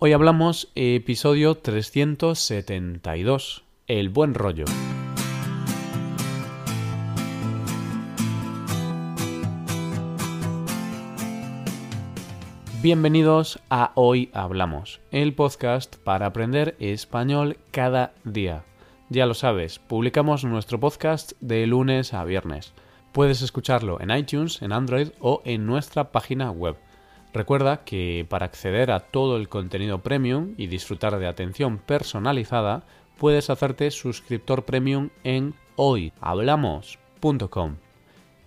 Hoy hablamos episodio 372, El buen rollo. Bienvenidos a Hoy Hablamos, el podcast para aprender español cada día. Ya lo sabes, publicamos nuestro podcast de lunes a viernes. Puedes escucharlo en iTunes, en Android o en nuestra página web. Recuerda que para acceder a todo el contenido premium y disfrutar de atención personalizada, puedes hacerte suscriptor premium en hoyhablamos.com.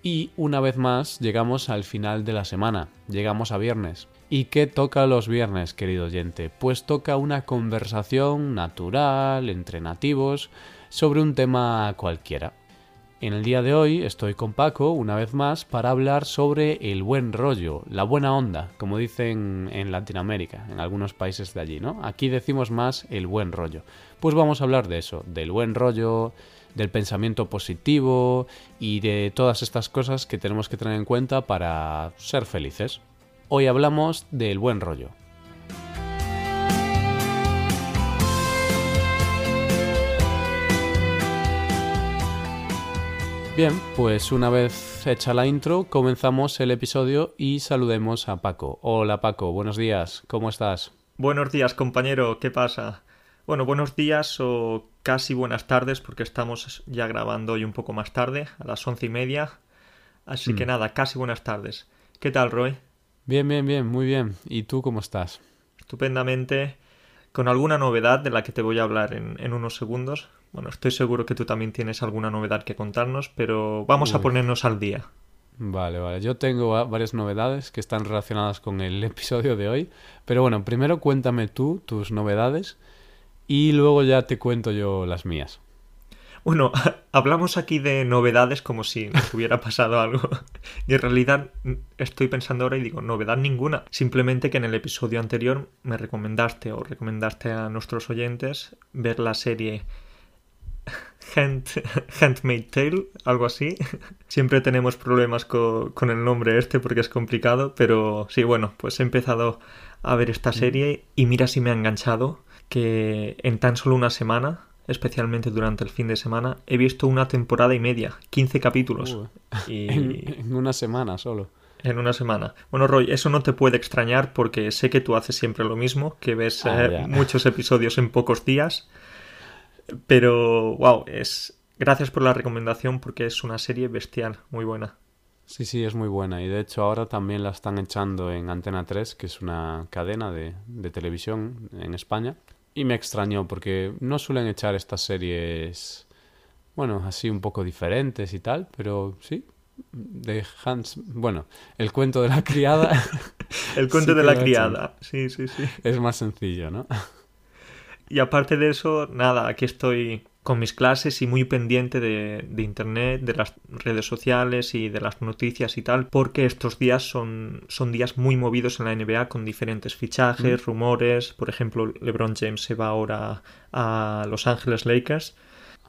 Y una vez más llegamos al final de la semana, llegamos a viernes. ¿Y qué toca los viernes, querido oyente? Pues toca una conversación natural, entre nativos, sobre un tema cualquiera. En el día de hoy estoy con Paco, una vez más, para hablar sobre el buen rollo, la buena onda, como dicen en Latinoamérica, en algunos países de allí, ¿no? Aquí decimos más el buen rollo. Pues vamos a hablar de eso, del buen rollo, del pensamiento positivo y de todas estas cosas que tenemos que tener en cuenta para ser felices. Hoy hablamos del buen rollo. Bien, pues una vez hecha la intro, comenzamos el episodio y saludemos a Paco. Hola Paco, buenos días, ¿cómo estás? Buenos días, compañero, ¿qué pasa? Bueno, buenos días o casi buenas tardes porque estamos ya grabando hoy un poco más tarde, a las once y media. Así que nada, casi buenas tardes. ¿Qué tal, Roy? Bien, bien, bien, muy bien. ¿Y tú cómo estás? Estupendamente, con alguna novedad de la que te voy a hablar en, en unos segundos. Bueno, estoy seguro que tú también tienes alguna novedad que contarnos, pero vamos a ponernos al día. Vale, vale. Yo tengo varias novedades que están relacionadas con el episodio de hoy. Pero bueno, primero cuéntame tú tus novedades y luego ya te cuento yo las mías. Bueno, hablamos aquí de novedades como si nos hubiera pasado algo. Y en realidad estoy pensando ahora y digo, novedad ninguna. Simplemente que en el episodio anterior me recomendaste o recomendaste a nuestros oyentes ver la serie Hand, Handmade Tale, algo así. Siempre tenemos problemas con, con, el nombre este porque es complicado, pero sí, bueno, pues he empezado a ver esta serie y mira si me ha enganchado que en tan solo una semana, especialmente durante el fin de semana, he visto una temporada y media, 15 capítulos. Uh, y... en, en una semana solo. En una semana. Bueno, Roy, eso no te puede extrañar porque sé que tú haces siempre lo mismo, que ves Ah, eh, muchos episodios en pocos días. Pero, wow, es. Gracias por la recomendación porque es una serie bestial, muy buena. Sí, sí, es muy buena. Y de hecho ahora también la están echando en Antena 3, que es una cadena de, de televisión en España. Y me extrañó porque no suelen echar estas series, bueno, así un poco diferentes y tal, pero sí, de Hans, bueno, el cuento de la criada El cuento Sí de la criada, sí, sí, sí. es más sencillo, ¿no? Y aparte de eso, nada, aquí estoy con mis clases y muy pendiente de, de internet, de las redes sociales y de las noticias y tal, porque estos días son, son días muy movidos en la NBA con diferentes fichajes, rumores. Por ejemplo, LeBron James se va ahora a Los Ángeles Lakers.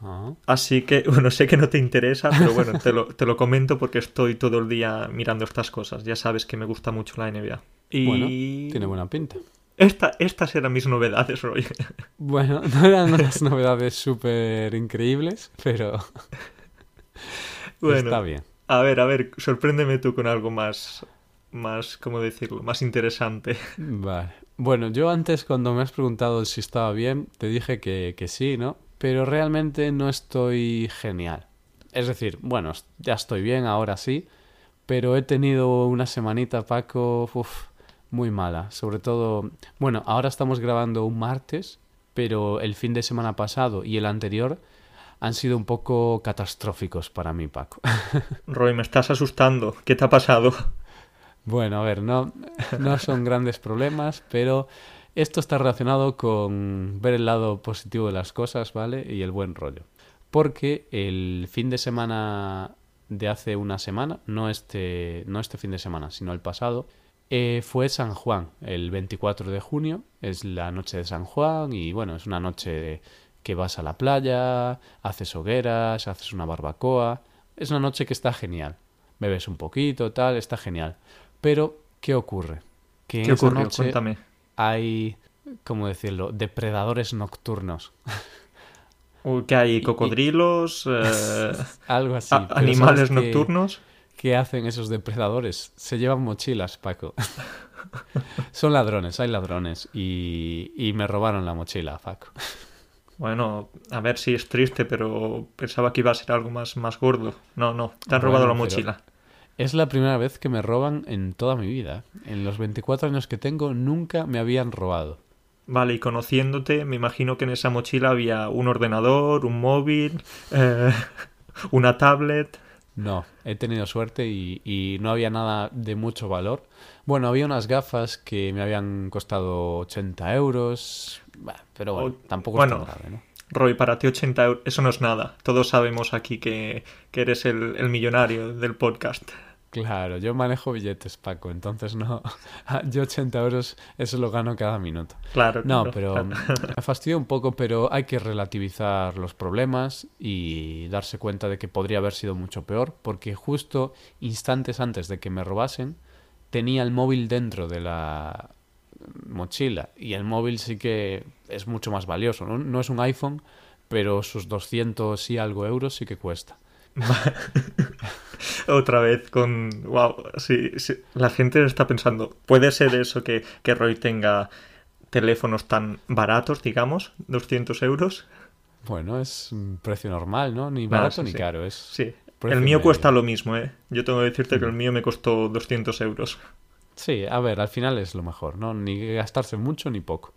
Ah, Así que, bueno, sé que no te interesa, pero bueno, te lo, te lo comento porque estoy todo el día mirando estas cosas. Ya sabes que me gusta mucho la NBA. Y Bueno, tiene buena pinta. Esta, estas eran mis novedades, Roy. Bueno, no eran unas novedades súper increíbles, pero Bueno, está bien. A ver, a ver, sorpréndeme tú con algo más, más, ¿cómo decirlo? Más interesante. Vale. Bueno, yo antes cuando me has preguntado si estaba bien, te dije que, que sí, ¿no? Pero realmente no estoy genial. Es decir, bueno, ya estoy bien, ahora sí, pero he tenido una semanita, Paco, uf, muy mala. Sobre todo, bueno, ahora estamos grabando un martes, pero el fin de semana pasado y el anterior han sido un poco catastróficos para mí, Paco. Roy, me estás asustando. ¿Qué te ha pasado? Bueno, a ver, no, no son grandes problemas, pero esto está relacionado con ver el lado positivo de las cosas, ¿vale? Y el buen rollo. Porque el fin de semana de hace una semana, no este, no este fin de semana, sino el pasado, eh, fue San Juan, el 24 de junio, es la noche de San Juan y bueno, es una noche que vas a la playa, haces hogueras, haces una barbacoa, es una noche que está genial. Bebes un poquito, tal, está genial. Pero, ¿qué ocurre? Que en ¿Qué esa noche Cuéntame. hay ¿cómo decirlo? Depredadores nocturnos. Uy, ¿Qué hay? ¿Cocodrilos? eh, Algo así. a- ¿Animales ¿sabes qué- nocturnos? ¿Qué hacen esos depredadores? Se llevan mochilas, Paco. Son ladrones, hay ladrones. Y, y me robaron la mochila, Paco. Bueno, a ver si es triste, pero pensaba que iba a ser algo más, más gordo. No, no, te han Bueno, robado la mochila. Es la primera vez que me roban en toda mi vida. En los 24 años que tengo nunca me habían robado. Vale, y conociéndote, me imagino que en esa mochila había un ordenador, un móvil, eh, una tablet. No, he tenido suerte y, y no había nada de mucho valor. Bueno, había unas gafas que me habían costado 80 euros, pero bueno, tampoco bueno. es tan grave, ¿no? Roy, para ti 80 euros, eso no es nada. Todos sabemos aquí que, que eres el, el millonario del podcast. Claro, yo manejo billetes, Paco, entonces no. Yo 80 euros, eso lo gano cada minuto. Claro. No, claro. pero me fastidia un poco, pero hay que relativizar los problemas y darse cuenta de que podría haber sido mucho peor, porque justo instantes antes de que me robasen, tenía el móvil dentro de la mochila y el móvil sí que es mucho más valioso, ¿no? No es un iPhone, pero sus 200 y algo euros sí que cuesta. Otra vez con... Wow, sí, sí. La gente está pensando, ¿puede ser eso que, que Roy tenga teléfonos tan baratos, digamos? 200 euros. Bueno, es un precio normal, ¿no? Ni Ah, barato sí, ni caro, es... Sí. El mío medio. cuesta lo mismo, ¿eh? Yo tengo que decirte que el mío me costó 200 euros. Sí, a ver, al final es lo mejor, ¿no? Ni gastarse mucho ni poco.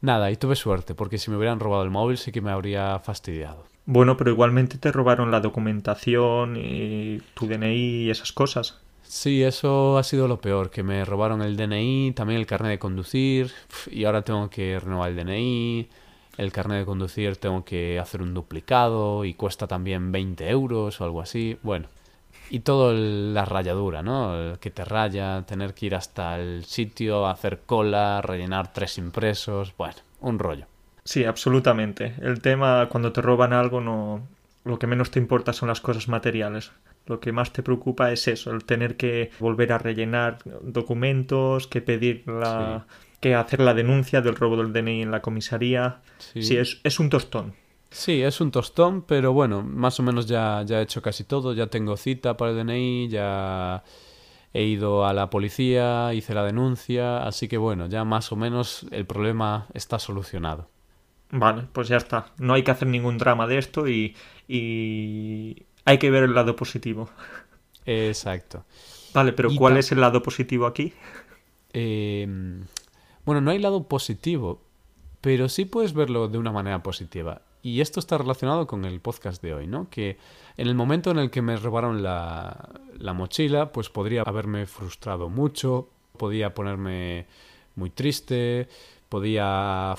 Nada, y tuve suerte, porque si me hubieran robado el móvil sí que me habría fastidiado. Bueno, pero igualmente te robaron la documentación y tu DNI y esas cosas. Sí, eso ha sido lo peor, que me robaron el DNI, también el carnet de conducir, y ahora tengo que renovar el DNI, el carnet de conducir tengo que hacer un duplicado y cuesta también 20 euros o algo así. Bueno, y todo el- la rayadura, ¿no? El que te raya, tener que ir hasta el sitio, hacer cola, rellenar tres impresos, bueno, un rollo. Sí, absolutamente. El tema cuando te roban algo no lo que menos te importa son las cosas materiales. Lo que más te preocupa es eso, el tener que volver a rellenar documentos, que pedir la que hacer la denuncia del robo del DNI en la comisaría. Sí. Sí, es, es un tostón. Sí, es un tostón, pero bueno, más o menos ya, ya he hecho casi todo, ya tengo cita para el DNI, ya he ido a la policía, hice la denuncia, así que bueno, ya más o menos el problema está solucionado. Vale, pues ya está. No hay que hacer ningún drama de esto y, y hay que ver el lado positivo. Exacto. Vale, pero Y ¿cuál es el lado positivo aquí? Eh, bueno, no hay lado positivo, pero sí puedes verlo de una manera positiva. Y esto está relacionado con el podcast de hoy, ¿no? Que en el momento en el que me robaron la, la mochila, pues podría haberme frustrado mucho, podía ponerme muy triste, podía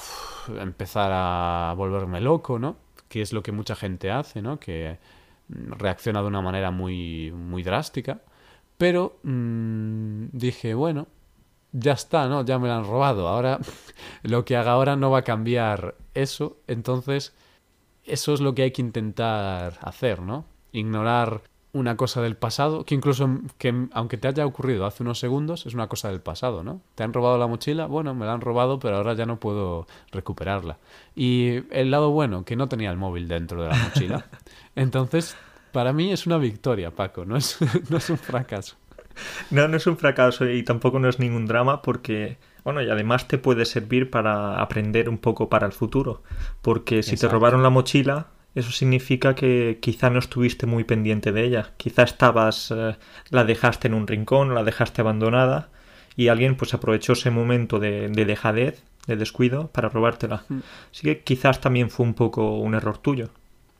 empezar a volverme loco, ¿no? Que es lo que mucha gente hace, ¿no? Que mm, reacciona de una manera muy, muy drástica. Pero mm, dije, bueno, ya está, ¿no? Ya me la han robado. Ahora, lo que haga ahora no va a cambiar eso. Entonces, eso es lo que hay que intentar hacer, ¿no? Ignorar una cosa del pasado, que incluso, que aunque te haya ocurrido hace unos segundos, es una cosa del pasado, ¿no? ¿Te han robado la mochila? Bueno, me la han robado, pero ahora ya no puedo recuperarla. Y el lado bueno, que no tenía el móvil dentro de la mochila. Entonces, para mí es una victoria, Paco, no es, no es un fracaso. No, no es un fracaso y tampoco no es ningún drama porque, bueno, y además te puede servir para aprender un poco para el futuro. Porque si te robaron la mochila, eso significa que quizá no estuviste muy pendiente de ella. Quizá estabas, eh, la dejaste en un rincón, la dejaste abandonada y alguien pues aprovechó ese momento de, de dejadez, de descuido, para robártela. Mm. Así que quizás también fue un poco un error tuyo.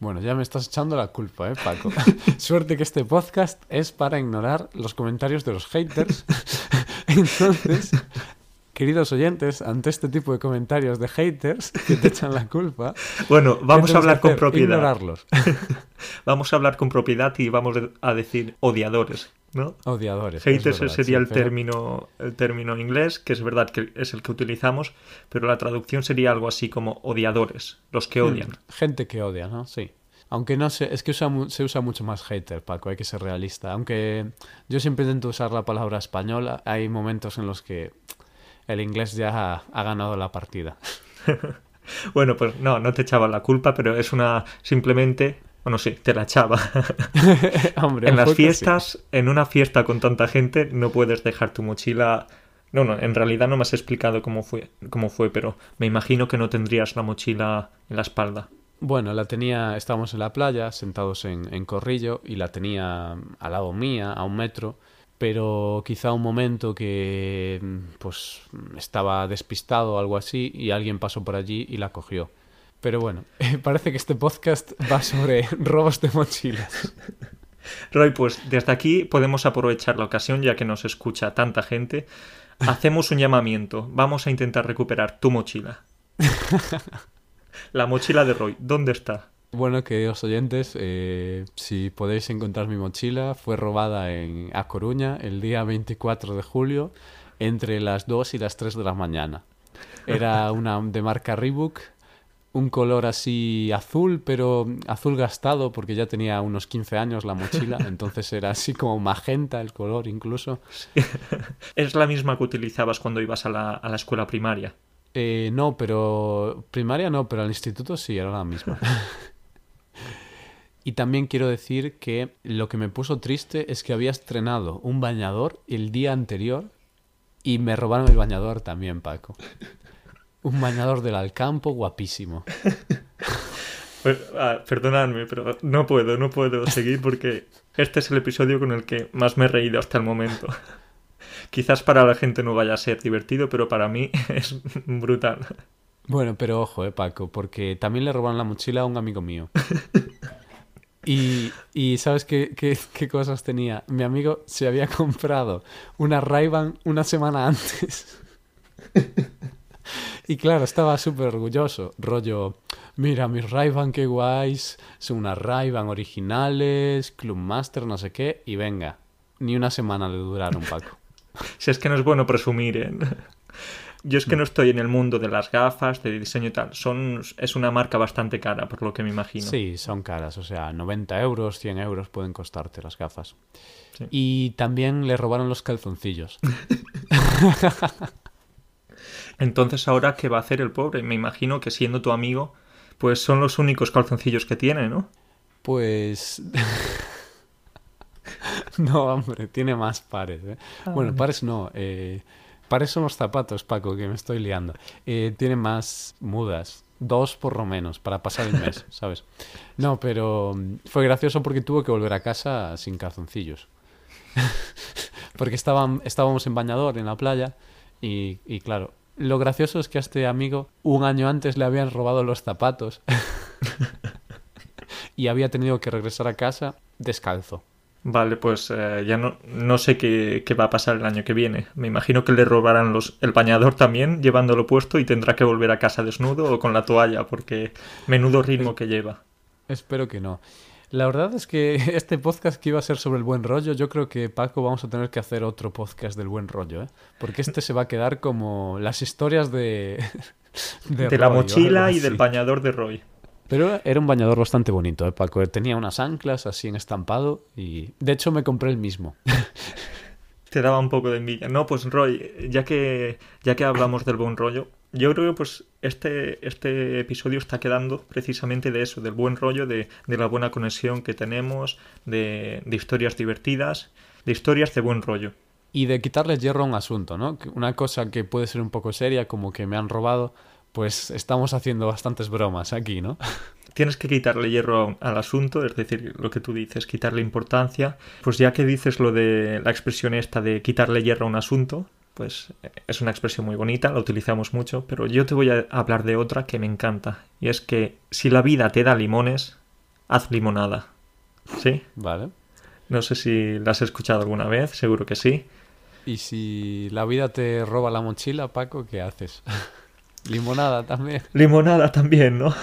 Bueno, ya me estás echando la culpa, ¿eh, Paco? Suerte que este podcast es para ignorar los comentarios de los haters. Entonces, queridos oyentes, ante este tipo de comentarios de haters que te echan la culpa, Bueno, ¿qué vamos a hablar con propiedad. Ignorarlos. Vamos a hablar con propiedad y vamos a decir odiadores, ¿no? Odiadores. es Haters verdad, sería sí, el pero- término el término inglés, que es verdad que es el que utilizamos, pero la traducción sería algo así como odiadores, los que odian. Hmm, Gente que odia, ¿no? Sí. Aunque no sé, es que usa se usa mucho más hater, Paco, hay que ser realista. Aunque yo siempre intento usar la palabra española, hay momentos en los que el inglés ya ha, ha ganado la partida. bueno, pues no, no te echaba la culpa, pero es una simplemente bueno, sí, te la echaba. Hombre, en las fiestas, sí. en una fiesta con tanta gente, no puedes dejar tu mochila. No, no, en realidad no me has explicado cómo fue, cómo fue, pero me imagino que no tendrías la mochila en la espalda. Bueno, la tenía, estábamos en la playa, sentados en, en Corrillo, y la tenía al lado mía, a un metro, pero quizá un momento que pues estaba despistado o algo así, y alguien pasó por allí y la cogió. Pero bueno, parece que este podcast va sobre robos de mochilas. Roy, pues desde aquí podemos aprovechar la ocasión, ya que nos escucha tanta gente. Hacemos un llamamiento. Vamos a intentar recuperar tu mochila. La mochila de Roy, ¿dónde está? Bueno, queridos oyentes, eh, si podéis encontrar mi mochila, fue robada en A Coruña el día 24 de julio entre las 2 y las 3 de la mañana. Era una de marca Reebok, un color así azul, pero azul gastado porque ya tenía unos 15 años la mochila, entonces era así como magenta el color incluso. Es la misma que utilizabas cuando ibas a la, a la escuela primaria. Eh, no, pero primaria no, pero al instituto sí, era la misma. Y también quiero decir que lo que me puso triste es que había estrenado un bañador el día anterior y me robaron el bañador también, Paco. Un bañador del Alcampo guapísimo. Pues, ah, perdonadme, pero no puedo, no puedo seguir porque este es el episodio con el que más me he reído hasta el momento. Quizás para la gente no vaya a ser divertido, pero para mí es brutal. Bueno, pero ojo, eh, Paco, porque también le robaron la mochila a un amigo mío. Y, y ¿sabes qué, qué, qué cosas tenía? Mi amigo se había comprado una ray una semana antes. Y claro, estaba súper orgulloso. Rollo, mira, mis ray qué guays. Son unas ray originales, Club Master, no sé qué. Y venga, ni una semana le duraron, Paco. Si es que no es bueno presumir, ¿eh? Yo es que no estoy en el mundo de las gafas, de diseño y tal. Son, es una marca bastante cara, por lo que me imagino. Sí, son caras. O sea, 90 euros, 100 euros pueden costarte las gafas. Sí. Y también le robaron los calzoncillos. Entonces, ahora, ¿qué va a hacer el pobre? Me imagino que siendo tu amigo, pues son los únicos calzoncillos que tiene, ¿no? Pues... no, hombre, tiene más pares. ¿eh? Bueno, pares no. Eh, pares son los zapatos, Paco, que me estoy liando. Eh, tiene más mudas. Dos por lo menos, para pasar el mes, ¿sabes? No, pero mm, fue gracioso porque tuvo que volver a casa sin calzoncillos. porque estaban, estábamos en bañador en la playa y, y claro, lo gracioso es que a este amigo un año antes le habían robado los zapatos y había tenido que regresar a casa descalzo. Vale, pues eh, ya no, no sé qué, qué, va a pasar el año que viene. Me imagino que le robarán los, el bañador también, llevándolo puesto, y tendrá que volver a casa desnudo o con la toalla, porque menudo ritmo que lleva. Espero que no. La verdad es que este podcast que iba a ser sobre el buen rollo, yo creo que Paco vamos a tener que hacer otro podcast del buen rollo, ¿eh? Porque este se va a quedar como las historias de... De, de Roy, la mochila y del bañador de Roy. Pero era un bañador bastante bonito, ¿eh, Paco? Tenía unas anclas así en estampado y de hecho me compré el mismo. Te daba un poco de envidia. No, pues Roy, ya que, ya que hablamos del buen rollo, yo creo que pues este, este episodio está quedando precisamente de eso, del buen rollo, de, de la buena conexión que tenemos, de, de, historias divertidas, de historias de buen rollo. Y de quitarle hierro a un asunto, ¿no? Una cosa que puede ser un poco seria, como que me han robado, pues estamos haciendo bastantes bromas aquí, ¿no? Tienes que quitarle hierro al asunto, es decir, lo que tú dices, quitarle importancia. Pues ya que dices lo de la expresión esta de quitarle hierro a un asunto, pues es una expresión muy bonita, la utilizamos mucho, pero yo te voy a hablar de otra que me encanta, y es que si la vida te da limones, haz limonada. ¿Sí? Vale. No sé si la has escuchado alguna vez, seguro que sí. ¿Y si la vida te roba la mochila, Paco, qué haces? Limonada también. Limonada también, ¿no?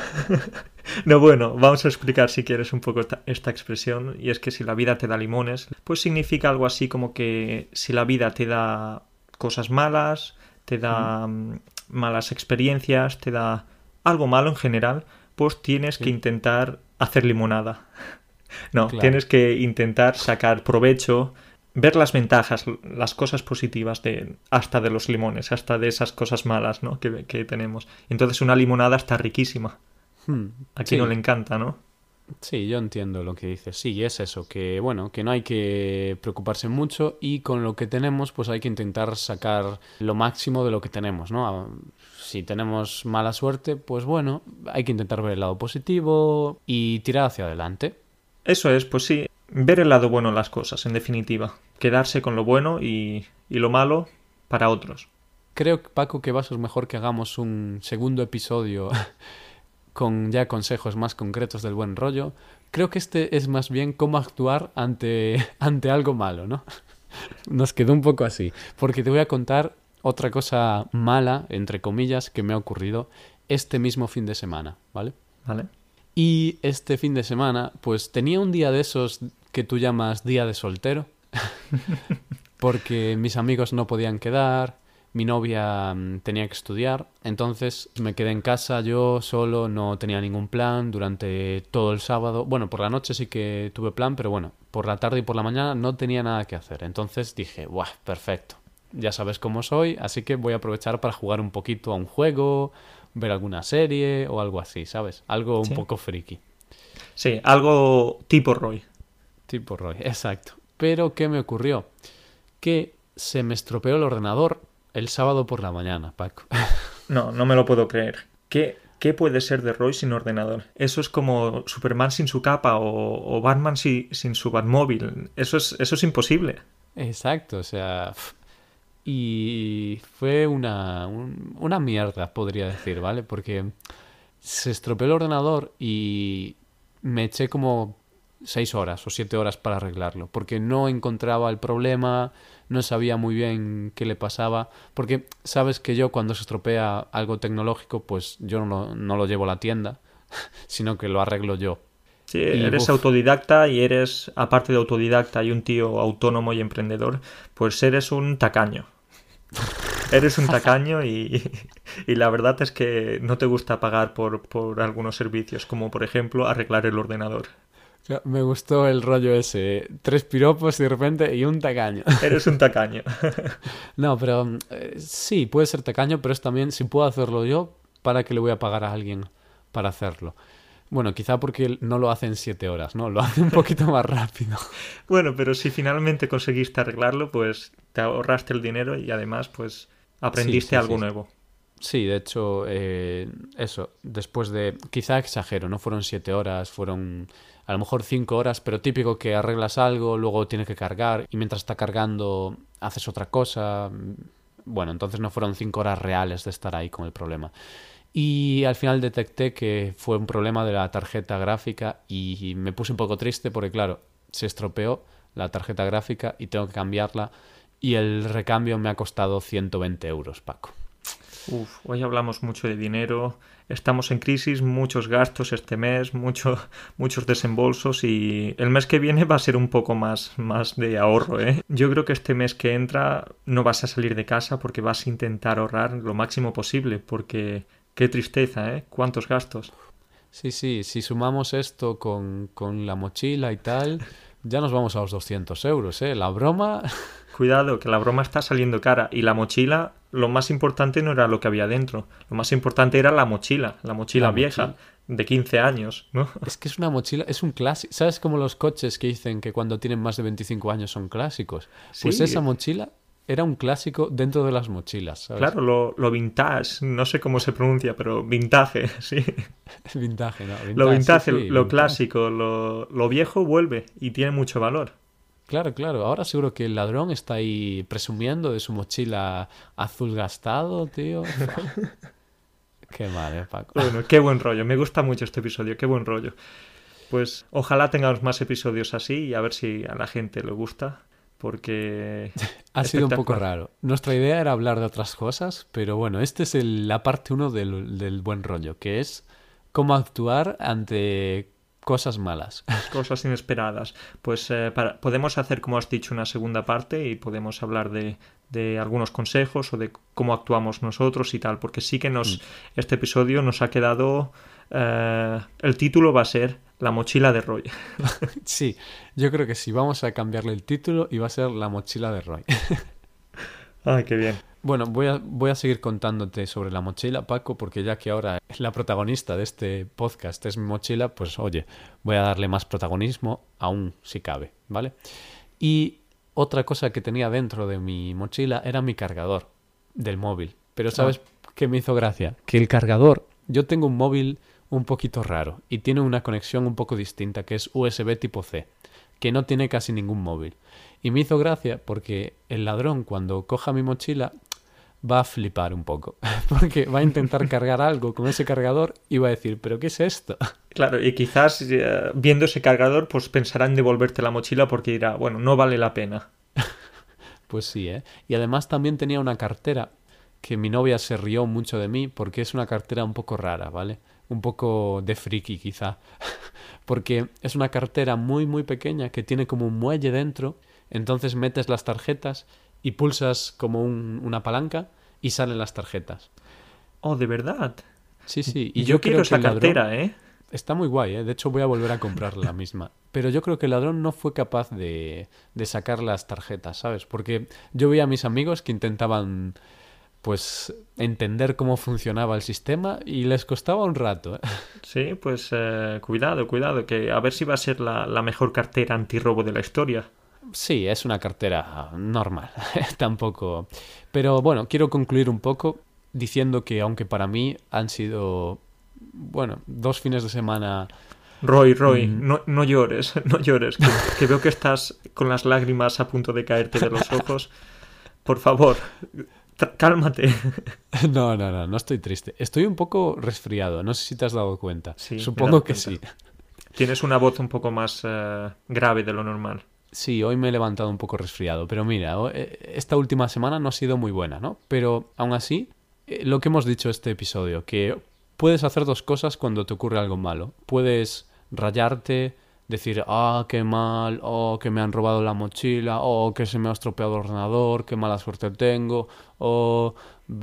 no, bueno, vamos a explicar si quieres un poco esta, esta, expresión. Y es que si la vida te da limones, pues significa algo así como que si la vida te da cosas malas, te da mm. malas experiencias, te da algo malo en general, pues tienes sí. que intentar hacer limonada. No, claro. tienes que intentar sacar provecho ver las ventajas, las cosas positivas de hasta de los limones, hasta de esas cosas malas ¿no? que, que tenemos. Entonces una limonada está riquísima. Hmm, Aquí sí. no le encanta, ¿no? Sí, yo entiendo lo que dices. Sí, es eso, que bueno, que no hay que preocuparse mucho y con lo que tenemos, pues hay que intentar sacar lo máximo de lo que tenemos, ¿no? A- Si tenemos mala suerte, pues bueno, hay que intentar ver el lado positivo y tirar hacia adelante. Eso es, pues sí, ver el lado bueno de las cosas, en definitiva. Quedarse con lo bueno y, y lo malo para otros. Creo, Paco, que va a ser mejor que hagamos un segundo episodio con ya consejos más concretos del buen rollo. Creo que este es más bien cómo actuar ante, ante algo malo, ¿no? Nos quedó un poco así, porque te voy a contar otra cosa mala, entre comillas, que me ha ocurrido este mismo fin de semana, ¿vale? ¿Vale? Y este fin de semana, pues tenía un día de esos que tú llamas día de soltero, porque mis amigos no podían quedar, mi novia mm, tenía que estudiar, entonces me quedé en casa yo solo, no tenía ningún plan durante todo el sábado. Bueno, por la noche sí que tuve plan, pero bueno, por la tarde y por la mañana no tenía nada que hacer. Entonces dije, ¡buah! Perfecto. Ya sabes cómo soy, así que voy a aprovechar para jugar un poquito a un juego, ver alguna serie o algo así, ¿sabes? Algo un Sí. poco friki. Sí, algo tipo Roy. Tipo Roy, exacto. Pero ¿qué me ocurrió? Que se me estropeó el ordenador el sábado por la mañana, Paco. No, no me lo puedo creer. ¿Qué, qué puede ser de Roy sin ordenador? Eso es como Superman sin su capa o, o Batman si- sin su Batmóvil. Eso es, eso es imposible. Exacto, o sea... Y fue una, un- una mierda, podría decir, ¿vale? Porque se estropeó el ordenador y me eché como seis horas o siete horas para arreglarlo, porque no encontraba el problema, no sabía muy bien qué le pasaba, porque sabes que yo cuando se estropea algo tecnológico, pues yo no lo, no lo llevo a la tienda, sino que lo arreglo yo. Sí, Y, eres uf. autodidacta y eres, aparte de autodidacta y un tío autónomo y emprendedor, pues eres un tacaño. Eres un tacaño y, y la verdad es que no te gusta pagar por, por algunos servicios, como por ejemplo arreglar el ordenador. Me gustó el rollo ese, tres piropos y de repente y un tacaño. Eres un tacaño. No, pero mm, eh, sí, puede ser tacaño, pero es también, si puedo hacerlo yo, ¿para qué le voy a pagar a alguien para hacerlo? Bueno, quizá porque no lo hace en siete horas, ¿no? Lo hace un poquito más rápido. Bueno, pero si finalmente conseguiste arreglarlo, pues te ahorraste el dinero y además pues aprendiste sí, algo sí. nuevo. Sí, de hecho, eh, eso, después de, quizá exagero, no fueron siete horas, fueron a lo mejor cinco horas, pero típico que arreglas algo, luego tienes que cargar y mientras está cargando haces otra cosa. Bueno, entonces no fueron cinco horas reales de estar ahí con el problema. Y al final detecté que fue un problema de la tarjeta gráfica y me puse un poco triste porque, claro, se estropeó la tarjeta gráfica y tengo que cambiarla y el recambio me ha costado 120 euros, Paco. Uf, hoy hablamos mucho de dinero, estamos en crisis, muchos gastos este mes, mucho, muchos desembolsos y el mes que viene va a ser un poco más, más de ahorro, ¿eh? Yo creo que este mes que entra no vas a salir de casa porque vas a intentar ahorrar lo máximo posible porque qué tristeza, ¿eh? Cuántos gastos. Sí, sí, si sumamos esto con, con la mochila y tal, ya nos vamos a los 200 euros, ¿eh? La broma... Cuidado, que la broma está saliendo cara y la mochila, lo más importante no era lo que había dentro, lo más importante era la mochila, la mochila La vieja mochila. de 15 años, ¿no? Es que es una mochila, es un clásico. ¿Sabes como los coches que dicen que cuando tienen más de 25 años son clásicos? Pues Sí. esa mochila era un clásico dentro de las mochilas, ¿sabes? Claro, lo, lo vintage, no sé cómo se pronuncia, pero vintage, sí. Vintage, ¿no? Lo vintage, sí, sí, lo vintage. clásico, lo, lo viejo vuelve y tiene mucho valor. Claro, claro. Ahora seguro que el ladrón está ahí presumiendo de su mochila azul gastado, tío. Qué mal, ¿eh, Paco? Bueno, qué buen rollo, me gusta mucho este episodio, qué buen rollo. Pues ojalá tengamos más episodios así y a ver si a la gente le gusta, porque... Ha sido un poco raro. Nuestra idea era hablar de otras cosas, pero bueno, este es el- la parte uno del, del buen rollo, que es cómo actuar ante cosas malas. cosas inesperadas. Pues eh, para- podemos hacer, como has dicho, una segunda parte y podemos hablar de, de algunos consejos o de cómo actuamos nosotros y tal, porque sí que nos este episodio nos ha quedado eh, el título va a ser La mochila de Roy. sí, yo creo que sí. Vamos a cambiarle el título y va a ser La mochila de Roy. Ay, qué bien. Bueno, voy a, voy a seguir contándote sobre la mochila, Paco, porque ya que ahora la protagonista de este podcast es mi mochila, pues oye, voy a darle más protagonismo, aún si cabe, ¿vale? Y otra cosa que tenía dentro de mi mochila era mi cargador del móvil. Pero ¿sabes qué me hizo gracia? Que el cargador, yo tengo un móvil un poquito raro y tiene una conexión un poco distinta que es USB tipo C, que no tiene casi ningún móvil. Y me hizo gracia porque el ladrón cuando coja mi mochila va a flipar un poco, porque va a intentar cargar algo con ese cargador y va a decir, pero ¿qué es esto? Claro, y quizás eh, viendo ese cargador, pues pensará en devolverte la mochila porque dirá, bueno, no vale la pena. pues sí, ¿eh? Y además también tenía una cartera que mi novia se rió mucho de mí porque es una cartera un poco rara, ¿vale? Un poco de friki quizá. porque es una cartera muy muy pequeña que tiene como un muelle dentro, entonces metes las tarjetas y pulsas como una palanca y salen las tarjetas. Oh, de verdad. Sí, sí. Y yo, quiero esa cartera, ¿eh? Está muy guay, ¿eh? De hecho, voy a volver a comprar la misma. Pero yo creo que el ladrón no fue capaz de, de sacar las tarjetas, ¿sabes? Porque yo veía a mis amigos que intentaban, pues, entender cómo funcionaba el sistema y les costaba un rato, ¿eh? Sí, pues eh, cuidado, cuidado, que a ver si va a ser la, la mejor cartera antirrobo de la historia. Sí, es una cartera normal, tampoco. Pero bueno, quiero concluir un poco diciendo que aunque para mí han sido, bueno, dos fines de semana... Roy, Roy, mm. no, no, llores, no llores, que, veo que estás con las lágrimas a punto de caerte de los ojos. Por favor, cálmate. No, no, no, no estoy triste. Estoy un poco resfriado, no sé si te has dado cuenta. Supongo que sí. Tienes una voz un poco más eh, grave de lo normal. Sí, hoy me he levantado un poco resfriado, pero mira, eh, esta última semana no ha sido muy buena, ¿no? Pero aún así, eh, lo que hemos dicho este episodio, que puedes hacer dos cosas cuando te ocurre algo malo. Puedes rayarte, decir, ah, qué mal, oh, que me han robado la mochila, oh, que se me ha estropeado el ordenador, qué mala suerte tengo, oh,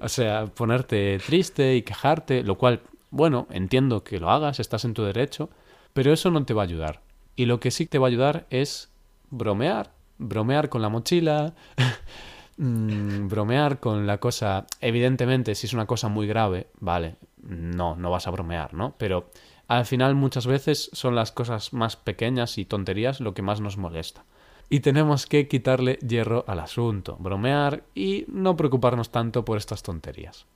o sea, ponerte triste y quejarte, lo cual, bueno, entiendo que lo hagas, estás en tu derecho, pero eso no te va a ayudar. Y lo que sí te va a ayudar es bromear. Bromear con la mochila, mm, bromear con la cosa. Evidentemente, si es una cosa muy grave, vale, no, no vas a bromear, ¿no? Pero al final muchas veces son las cosas más pequeñas y tonterías lo que más nos molesta. Y tenemos que quitarle hierro al asunto, bromear y no preocuparnos tanto por estas tonterías.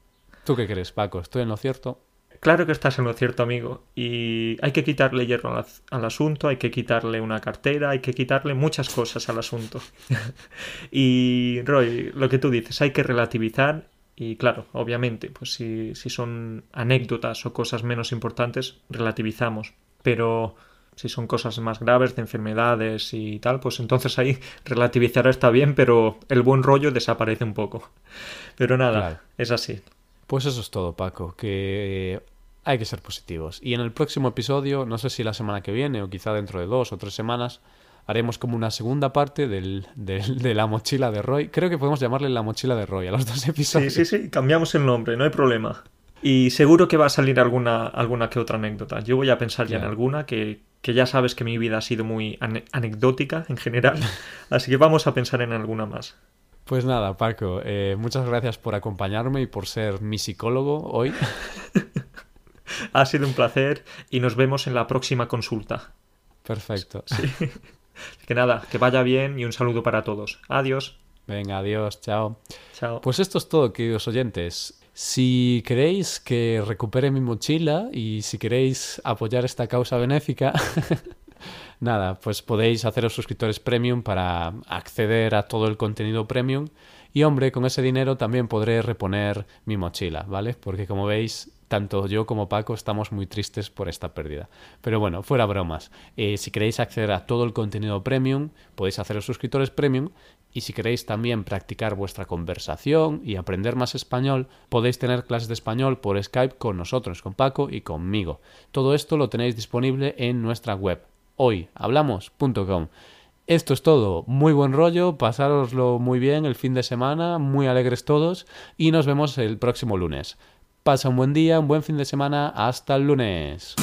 ¿Tú qué crees, Paco? ¿Estoy en lo cierto? Claro que estás en lo cierto, amigo. Y hay que quitarle hierro al, asunto, hay que quitarle una cartera, hay que quitarle muchas cosas al asunto. y, Roy, lo que tú dices, hay que relativizar. Y claro, obviamente, pues si, si son anécdotas o cosas menos importantes, relativizamos. Pero si son cosas más graves de enfermedades y tal, pues entonces ahí relativizar está bien, pero el buen rollo desaparece un poco. Pero nada, es así. Pues eso es todo, Paco, que hay que ser positivos. Y en el próximo episodio, no sé si la semana que viene o quizá dentro de dos o tres semanas, haremos como una segunda parte del, de la mochila de Roy. Creo que podemos llamarle la mochila de Roy a los dos episodios. Sí, sí, sí, cambiamos el nombre, no hay problema. Y seguro que va a salir alguna, alguna que otra anécdota. Yo voy a pensar ya en alguna que, que ya sabes que mi vida ha sido muy anecdótica en general. Así que vamos a pensar en alguna más. Pues nada, Paco, eh, muchas gracias por acompañarme y por ser mi psicólogo hoy. ha sido un placer y nos vemos en la próxima consulta. Perfecto. Sí. Que nada, que vaya bien y un saludo para todos. Adiós. Venga, adiós, chao. Chao. Pues esto es todo, queridos oyentes. Si queréis que recupere mi mochila y si queréis apoyar esta causa benéfica, nada, pues podéis haceros suscriptores premium para acceder a todo el contenido premium. Y hombre, con ese dinero también podré reponer mi mochila, ¿vale? Porque como veis, tanto yo como Paco estamos muy tristes por esta pérdida. Pero bueno, fuera bromas. Eh, si queréis acceder a todo el contenido premium, podéis haceros suscriptores premium. Y si queréis también practicar vuestra conversación y aprender más español, podéis tener clases de español por Skype con nosotros, con Paco y conmigo. Todo esto lo tenéis disponible en nuestra web hoyhablamos.com. Esto es todo. Muy buen rollo, pasároslo muy bien el fin de semana, muy alegres todos y nos vemos el próximo lunes. Pasa un buen día, un buen fin de semana. Hasta el lunes.